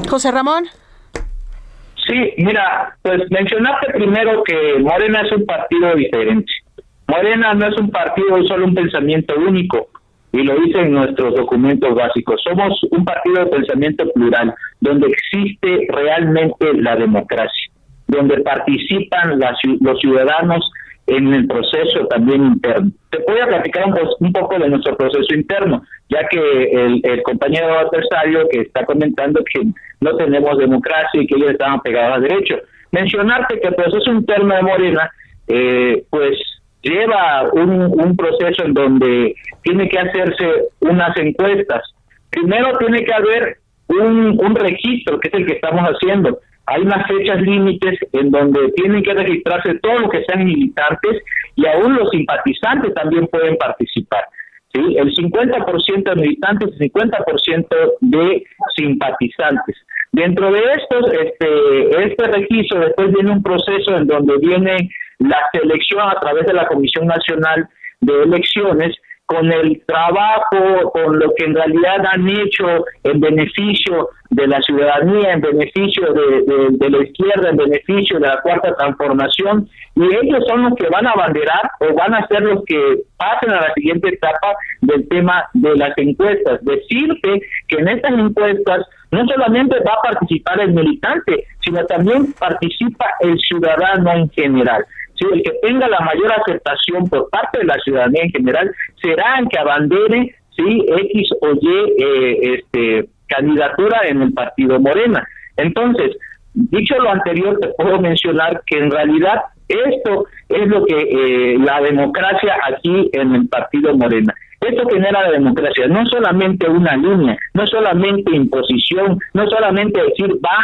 José Ramón. Sí, mira, pues mencionaste primero que Morena es un partido diferente. Morena no es un partido solo un pensamiento único, y lo dicen nuestros documentos básicos. Somos un partido de pensamiento plural, donde existe realmente la democracia, donde participan los ciudadanos en el proceso también interno. Te voy a platicar un, poco de nuestro proceso interno, ya que el, el, compañero adversario que está comentando que no tenemos democracia y que ellos estaban pegados a derecho. Mencionarte que el proceso interno de Morena, eh, pues lleva un, un proceso en donde tiene que hacerse unas encuestas. Primero tiene que haber un, un registro, que es el que estamos haciendo. Hay unas fechas límites en donde tienen que registrarse todos los que sean militantes y aún los simpatizantes también pueden participar. ¿sí? El 50% de militantes y 50% de simpatizantes. Dentro de estos, este, este registro después viene un proceso en donde viene la selección a través de la Comisión Nacional de Elecciones con el trabajo, con lo que en realidad han hecho en beneficio de la ciudadanía, en beneficio de, la izquierda, en beneficio de la cuarta transformación, y ellos son los que van a abanderar o van a ser los que pasen a la siguiente etapa del tema de las encuestas. Decirte que en estas encuestas no solamente va a participar el militante, sino también participa el ciudadano en general. ¿Sí? el que tenga la mayor aceptación por parte de la ciudadanía en general será el que abandere sí X o Y eh, este candidatura en el partido Morena. Entonces, dicho lo anterior, te puedo mencionar que en realidad esto es lo que eh, la democracia aquí en el partido Morena. Esto genera la democracia, no solamente una línea, no solamente imposición, no solamente decir va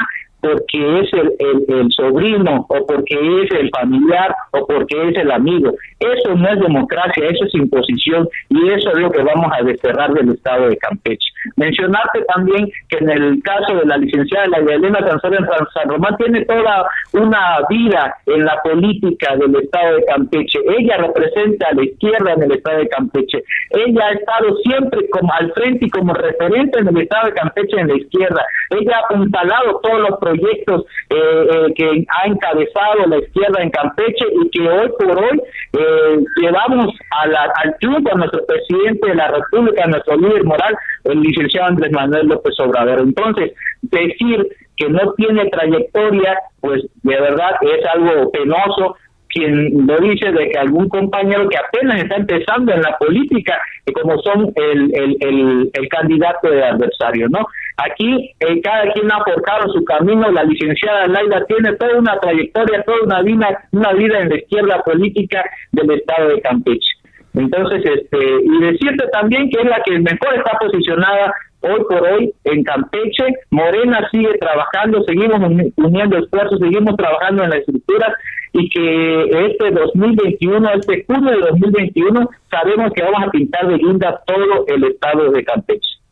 porque es el, el, sobrino o porque es el familiar o porque es el amigo. Eso no es democracia, eso es imposición y eso es lo que vamos a desterrar del Estado de Campeche. Mencionarte también que en el caso de la licenciada la Elena Sanzor en San Román tiene toda una vida en la política del Estado de Campeche. Ella representa a la izquierda en el Estado de Campeche. Ella ha estado siempre como al frente y como referente en el Estado de Campeche en la izquierda. Ella ha apuntalado todos los proyectos eh, eh, que ha encabezado la izquierda en Campeche y que hoy por hoy eh, llevamos a al triunfo a nuestro presidente de la República, a nuestro líder moral, el licenciado Andrés Manuel López Obrador. Entonces, decir que no tiene trayectoria, pues de verdad es algo penoso quien lo dice de que algún compañero que apenas está empezando en la política, como son el, el, el, candidato de adversario, ¿no? Aquí eh, cada quien ha forjado su camino, la licenciada Laila tiene toda una trayectoria, toda una vida, una vida en la izquierda política del estado de Campeche. Entonces, este, y decirte también que es la que mejor está posicionada hoy por hoy en Campeche. Morena sigue trabajando, seguimos uniendo esfuerzos, seguimos trabajando en la estructura y que este 2021, este junio de 2021, sabemos que vamos a pintar de linda todo el estado de Campeche.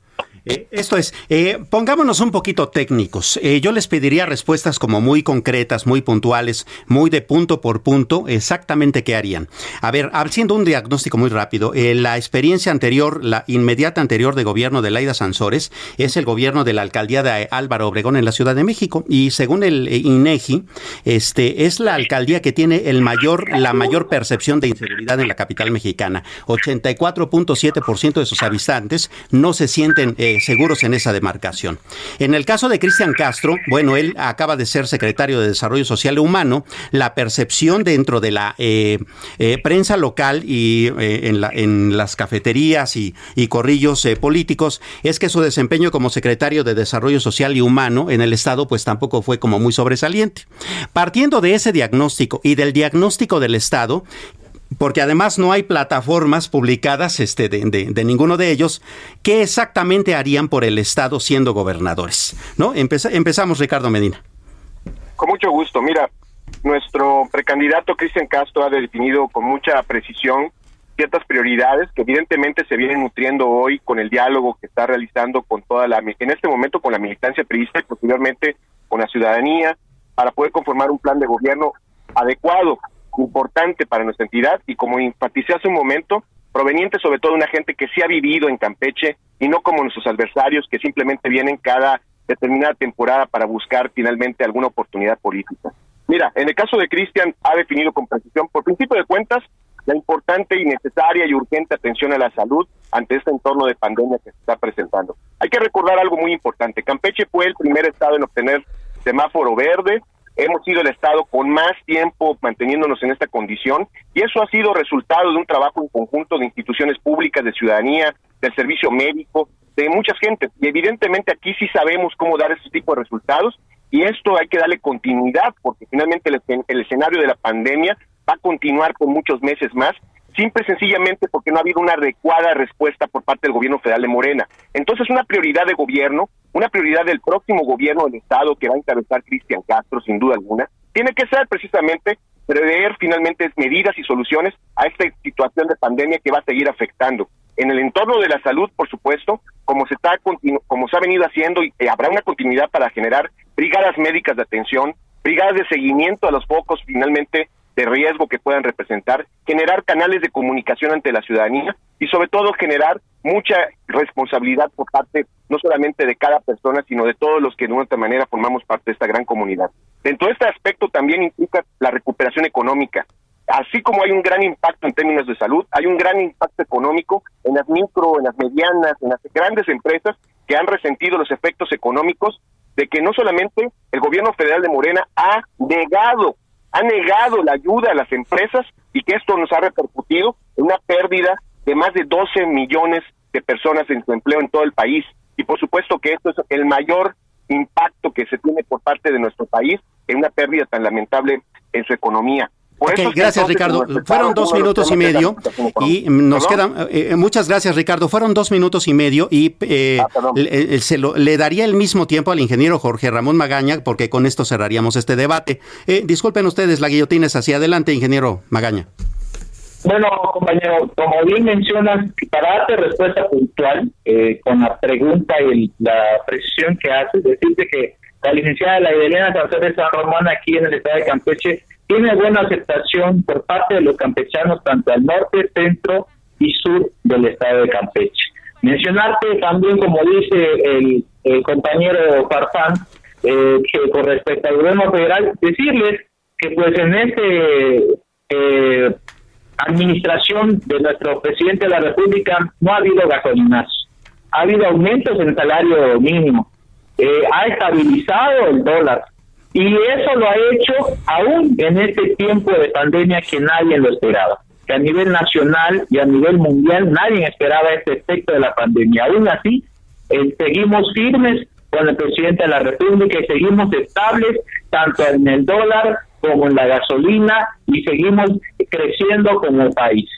Eh, esto es, eh, pongámonos un poquito técnicos. Eh, yo les pediría respuestas como muy concretas, muy puntuales, muy de punto por punto, exactamente qué harían. A ver, haciendo un diagnóstico muy rápido, la experiencia anterior, la inmediata anterior de gobierno de Laida Sansores es el gobierno de la alcaldía de Álvaro Obregón en la Ciudad de México y según el INEGI, este es la alcaldía que tiene el mayor, la mayor percepción de inseguridad en la capital mexicana. 84.7% de sus habitantes no se sienten seguros en esa demarcación. En el caso de Cristian Castro, bueno, él acaba de ser secretario de Desarrollo Social y Humano, la percepción dentro de la eh, eh, prensa local y eh, en, las cafeterías y, y corrillos políticos es que su desempeño como secretario de Desarrollo Social y Humano en el Estado pues tampoco fue como muy sobresaliente. Partiendo de ese diagnóstico y del diagnóstico del Estado, porque además no hay plataformas publicadas este, de, ninguno de ellos, ¿qué exactamente harían por el Estado siendo gobernadores? ¿No? empezamos, Ricardo Medina. Con mucho gusto. Mira, nuestro precandidato Cristian Castro ha definido con mucha precisión ciertas prioridades que evidentemente se vienen nutriendo hoy con el diálogo que está realizando con toda la, en este momento con la militancia periodista y posteriormente con la ciudadanía, para poder conformar un plan de gobierno adecuado importante para nuestra entidad y como enfaticé hace un momento, proveniente sobre todo de una gente que sí ha vivido en Campeche y no como nuestros adversarios que simplemente vienen cada determinada temporada para buscar finalmente alguna oportunidad política. Mira, en el caso de Cristian ha definido con precisión, por principio de cuentas, la importante y necesaria y urgente atención a la salud ante este entorno de pandemia que se está presentando. Hay que recordar algo muy importante. Campeche fue el primer estado en obtener semáforo verde, hemos sido el Estado con más tiempo manteniéndonos en esta condición y eso ha sido resultado de un trabajo en conjunto de instituciones públicas, de ciudadanía, del servicio médico, de muchas gentes. Y evidentemente aquí sí sabemos cómo dar ese tipo de resultados y esto hay que darle continuidad porque finalmente el, el escenario de la pandemia va a continuar por muchos meses más simple y sencillamente porque no ha habido una adecuada respuesta por parte del gobierno federal de Morena. Entonces, una prioridad de gobierno, una prioridad del próximo gobierno del Estado que va a encabezar Cristian Castro, sin duda alguna, tiene que ser precisamente prever finalmente medidas y soluciones a esta situación de pandemia que va a seguir afectando. En el entorno de la salud, por supuesto, como se está como se ha venido haciendo y habrá una continuidad para generar brigadas médicas de atención, brigadas de seguimiento a los focos finalmente de riesgo que puedan representar, generar canales de comunicación ante la ciudadanía y sobre todo generar mucha responsabilidad por parte no solamente de cada persona, sino de todos los que de una manera formamos parte de esta gran comunidad. Dentro de este aspecto también implica la recuperación económica. Así como hay un gran impacto en términos de salud, hay un gran impacto económico en las micro, en las medianas, en las grandes empresas que han resentido los efectos económicos de que no solamente el gobierno federal de Morena ha negado ha negado la ayuda a las empresas y que esto nos ha repercutido en una pérdida de más de 12 millones de personas en su empleo en todo el país. Y por supuesto que esto es el mayor impacto que se tiene por parte de nuestro país en una pérdida tan lamentable en su economía gracias Ricardo. Fueron dos minutos y medio y nos quedan. Eh, eh, muchas gracias Ricardo. Fueron dos minutos y medio y eh, ah, se le daría el mismo tiempo al ingeniero Jorge Ramón Magaña porque con esto cerraríamos este debate. disculpen ustedes, la guillotina es hacia adelante, ingeniero Magaña. Bueno, compañero, como bien mencionas, para darte respuesta puntual con la pregunta y la precisión que haces, decirte que la licenciada La Elena de San Román aquí en el estado de Campeche tiene buena aceptación por parte de los campechanos tanto al norte, centro y sur del estado de Campeche. Mencionarte también, como dice el, compañero Farfán, eh, que con respecto al gobierno federal, decirles que pues en este eh, administración de nuestro presidente de la República no ha habido gasolinas, ha habido aumentos en el salario mínimo, eh, ha estabilizado el dólar, Y eso lo ha hecho aún en este tiempo de pandemia que nadie lo esperaba. Que a nivel nacional y a nivel mundial nadie esperaba este efecto de la pandemia. Aún así, eh, seguimos firmes con el presidente de la República y seguimos estables tanto en el dólar como en la gasolina y seguimos creciendo como país.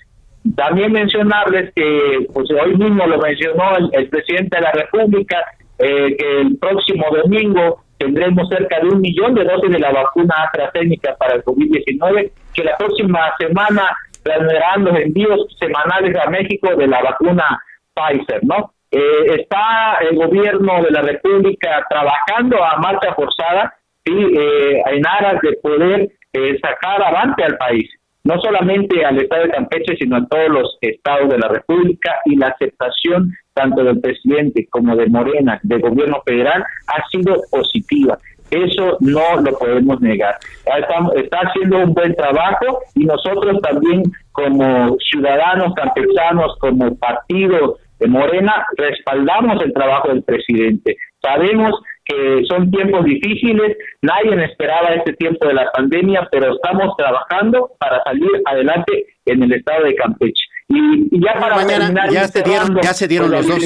También mencionarles que pues hoy mismo lo mencionó el, presidente de la República, eh, que el próximo domingo tendremos cerca de un millón de dosis de la vacuna AstraZeneca para el COVID-19, que la próxima semana planearán los envíos semanales a México de la vacuna Pfizer, ¿no? Eh, está el gobierno de la República trabajando a marcha forzada ¿sí? Eh, en aras de poder eh, sacar avante al país, no solamente al estado de Campeche, sino a todos los estados de la República y la aceptación tanto del presidente como de Morena, del gobierno federal, ha sido positiva. Eso no lo podemos negar. Está, haciendo un buen trabajo y nosotros también como ciudadanos campechanos, como partido de Morena, respaldamos el trabajo del presidente. Sabemos que son tiempos difíciles, nadie esperaba este tiempo de la pandemia, pero estamos trabajando para salir adelante en el estado de Campeche. Y, ya para terminar, ya, se dieron, ya se dieron los dos.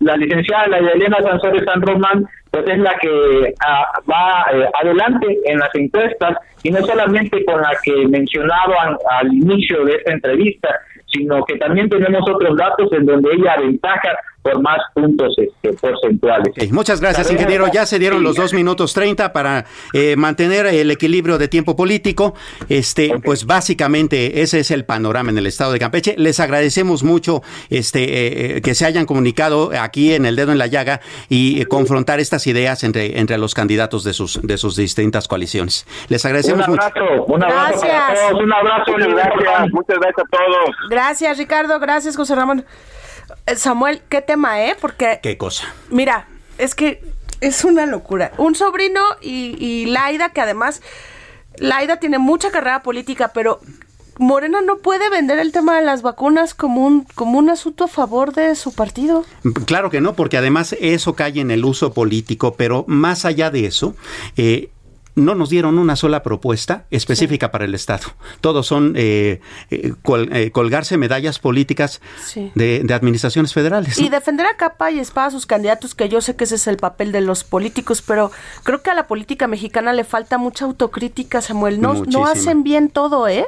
La licenciada, la Elena Sansores San Román, pues es la que ah, va eh, adelante en las encuestas y no solamente con la que mencionaban al inicio de esta entrevista, sino que también tenemos otros datos en donde ella aventaja por más puntos este, porcentuales. muchas gracias, ingeniero. Ya se dieron los dos minutos 30 para eh, mantener el equilibrio de tiempo político. Este, Pues básicamente ese es el panorama en el estado de Campeche. Les agradecemos mucho este, eh, eh, que se hayan comunicado aquí en el dedo en la llaga y confrontar estas ideas entre, entre los candidatos de sus, de sus distintas coaliciones. Les agradecemos un abrazo, Un abrazo gracias. todos. Un abrazo. Gracias. Muchas gracias a todos. Gracias, Ricardo. Gracias, José Ramón. Samuel, qué tema, ¿eh? Porque... ¿Qué cosa? Mira, es que es una locura. Un sobrino y, y Laida, que además, Laida tiene mucha carrera política, pero Morena no puede vender el tema de las vacunas como un, como un asunto a favor de su partido. Claro que no, porque además eso cae en el uso político, pero más allá de eso, eh, no nos dieron una sola propuesta específica para el Estado. Todos son eh, eh, eh, colgarse medallas políticas de, administraciones federales. Y defender a capa y espada a sus candidatos, que yo sé que ese es el papel de los políticos, pero creo que a la política mexicana le falta mucha autocrítica, Samuel. No, no hacen bien todo, ¿eh?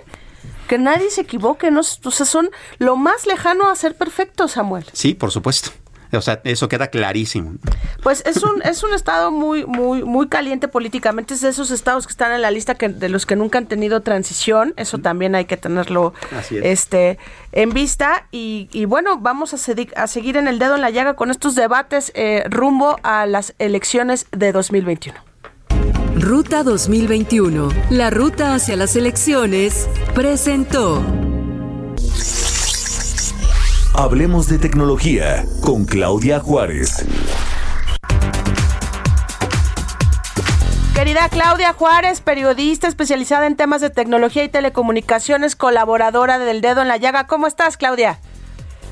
Que nadie se equivoque, no, o sea, son lo más lejano a ser perfecto, Samuel. Sí, por supuesto. O sea, eso queda clarísimo. Pues es un, es un estado muy, muy, muy caliente políticamente. Es de esos estados que están en la lista que, de los que nunca han tenido transición. Eso también hay que tenerlo este, en vista. Y, y bueno, vamos a, a, seguir en el dedo en la llaga con estos debates eh, rumbo a las elecciones de 2021. Ruta 2021, la ruta hacia las elecciones, presentó. Hablemos de tecnología con Claudia Juárez. Querida Claudia Juárez, periodista especializada en temas de tecnología y telecomunicaciones, colaboradora del Dedo en la Llaga. ¿Cómo estás, Claudia?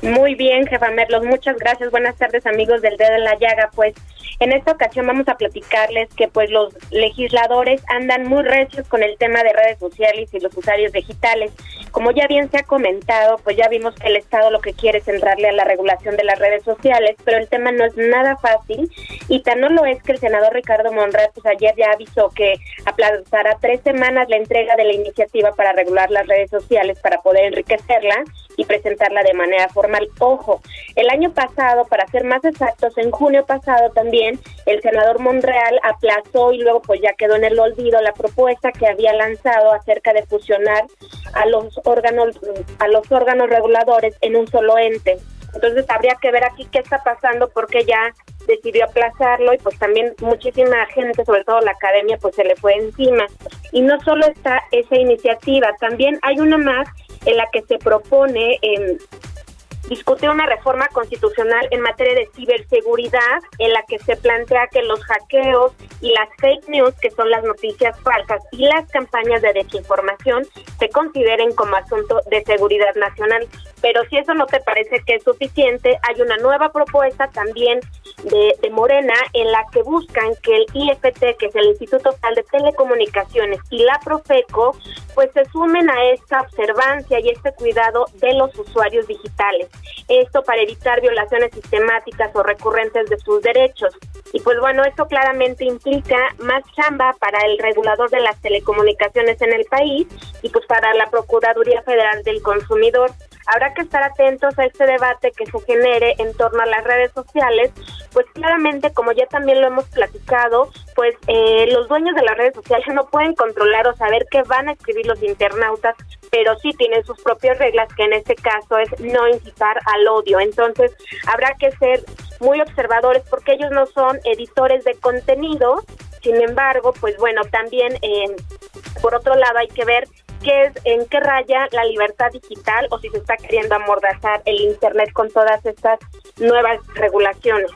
Muy bien, jefa Merlos. Muchas gracias. Buenas tardes, amigos del Dedo en la Llaga. Pues en esta ocasión vamos a platicarles que pues los legisladores andan muy recios con el tema de redes sociales y los usuarios digitales. Como ya bien se ha comentado, pues ya vimos que el Estado lo que quiere es entrarle a la regulación de las redes sociales, pero el tema no es nada fácil y tan no lo es que el senador Ricardo Monreal pues ayer ya avisó que aplazará tres semanas la entrega de la iniciativa para regular las redes sociales para poder enriquecerla y presentarla de manera formal. Ojo, el año pasado, para ser más exactos, en junio pasado también el senador Monreal aplazó y luego pues ya quedó en el olvido la propuesta que había lanzado acerca de fusionar a los órganos a los órganos reguladores en un solo ente. Entonces habría que ver aquí qué está pasando porque ya decidió aplazarlo y pues también muchísima gente, sobre todo la academia, pues se le fue encima. Y no solo está esa iniciativa, también hay una más en la que se propone eh, discute una reforma constitucional en materia de ciberseguridad en la que se plantea que los hackeos y las fake news, que son las noticias falsas, y las campañas de desinformación se consideren como asunto de seguridad nacional. Pero si eso no te parece que es suficiente, hay una nueva propuesta también de, de Morena en la que buscan que el IFT, que es el Instituto Federal de Telecomunicaciones, y la Profeco, pues se sumen a esta observancia y este cuidado de los usuarios digitales. Esto para evitar violaciones sistemáticas o recurrentes de sus derechos. Y pues bueno, esto claramente implica más chamba para el regulador de las telecomunicaciones en el país y pues para la Procuraduría Federal del Consumidor. Habrá que estar atentos a este debate que se genere en torno a las redes sociales, pues claramente, como ya también lo hemos platicado, pues eh, los dueños de las redes sociales no pueden controlar o saber qué van a escribir los internautas, pero sí tienen sus propias reglas, que en este caso es no incitar al odio. Entonces, habrá que ser muy observadores porque ellos no son editores de contenido, sin embargo, pues bueno, también eh, por otro lado hay que ver qué es, en qué raya la libertad digital o si se está queriendo amordazar el Internet con todas estas nuevas regulaciones.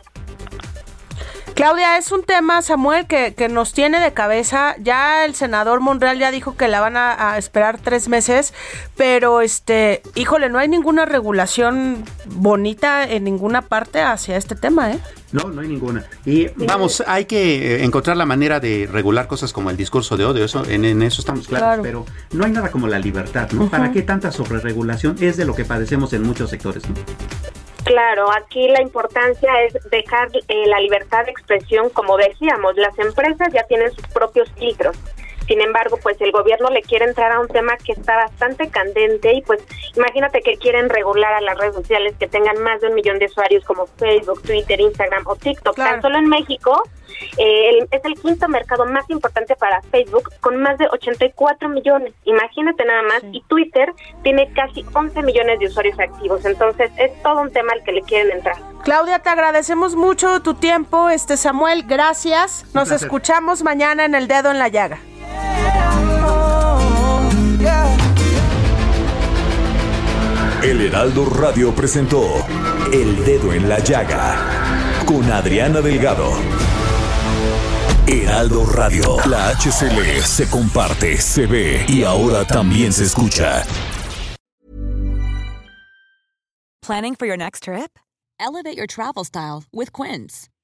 Claudia, es un tema, Samuel, que, que, nos tiene de cabeza. Ya el senador Monreal ya dijo que la van a, esperar tres meses, pero este, híjole, no hay ninguna regulación bonita en ninguna parte hacia este tema, ¿eh? No, no hay ninguna. Y vamos, hay que eh, encontrar la manera de regular cosas como el discurso de odio, eso, en, en eso estamos claros, claro. pero no hay nada como la libertad, ¿no? Uh -huh. ¿Para qué tanta sobreregulación? Es de lo que padecemos en muchos sectores, ¿no? Claro, aquí la importancia es dejar eh, la libertad de expresión, como decíamos, las empresas ya tienen sus propios filtros. Sin embargo, pues el gobierno le quiere entrar a un tema que está bastante candente y pues imagínate que quieren regular a las redes sociales que tengan más de un millón de usuarios como Facebook, Twitter, Instagram o TikTok. Claro. Tan solo en México eh, el, es el quinto mercado más importante para Facebook con más de 84 millones. Imagínate nada más. Sí. Y Twitter tiene casi 11 millones de usuarios activos. Entonces es todo un tema al que le quieren entrar. Claudia, te agradecemos mucho tu tiempo. Este Samuel, gracias. Nos escuchamos mañana en El Dedo en la Llaga. El Heraldo Radio presentó El Dedo en la Llaga con Adriana Delgado. Heraldo Radio, la HCL se comparte, se ve y ahora también se escucha. Planning for your next trip? Elevate your travel style with Quince.